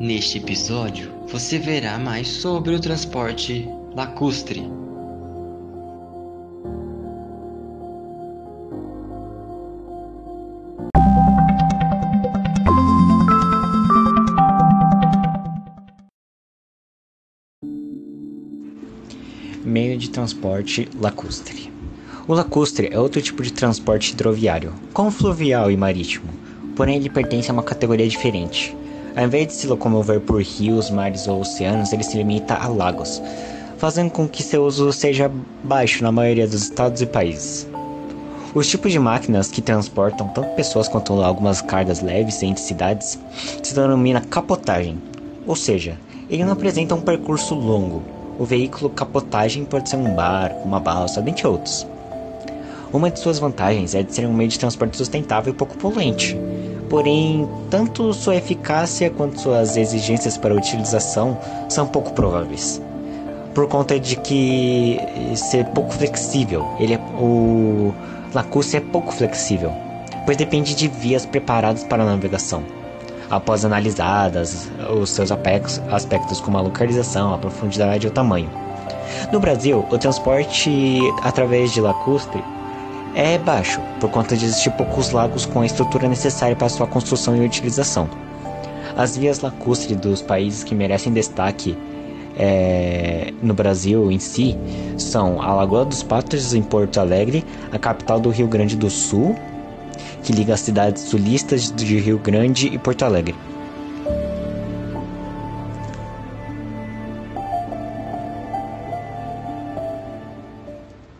Neste episódio, você verá mais sobre o transporte lacustre. Meio de transporte lacustre. O lacustre é outro tipo de transporte hidroviário, como fluvial e marítimo, porém ele pertence a uma categoria diferente. Ao invés de se locomover por rios, mares ou oceanos, ele se limita a lagos, fazendo com que seu uso seja baixo na maioria dos estados e países. Os tipos de máquinas que transportam tanto pessoas quanto algumas cargas leves entre cidades se denomina capotagem, ou seja, ele não apresenta um percurso longo. O veículo capotagem pode ser um barco, uma balsa, dentre outros. Uma de suas vantagens é de ser um meio de transporte sustentável e pouco poluente, porém, tanto sua eficácia quanto suas exigências para utilização são pouco prováveis. Por conta de que ser pouco flexível, ele é, o lacustre é pouco flexível, pois depende de vias preparadas para a navegação. Após analisadas os seus aspectos como a localização, a profundidade e o tamanho. No Brasil, o transporte através de lacustre é baixo, por conta de existir poucos lagos com a estrutura necessária para sua construção e utilização. As vias lacustres dos países que merecem destaque é, no Brasil em si são a Lagoa dos Patos em Porto Alegre, a capital do Rio Grande do Sul, que liga as cidades sulistas de Rio Grande e Porto Alegre.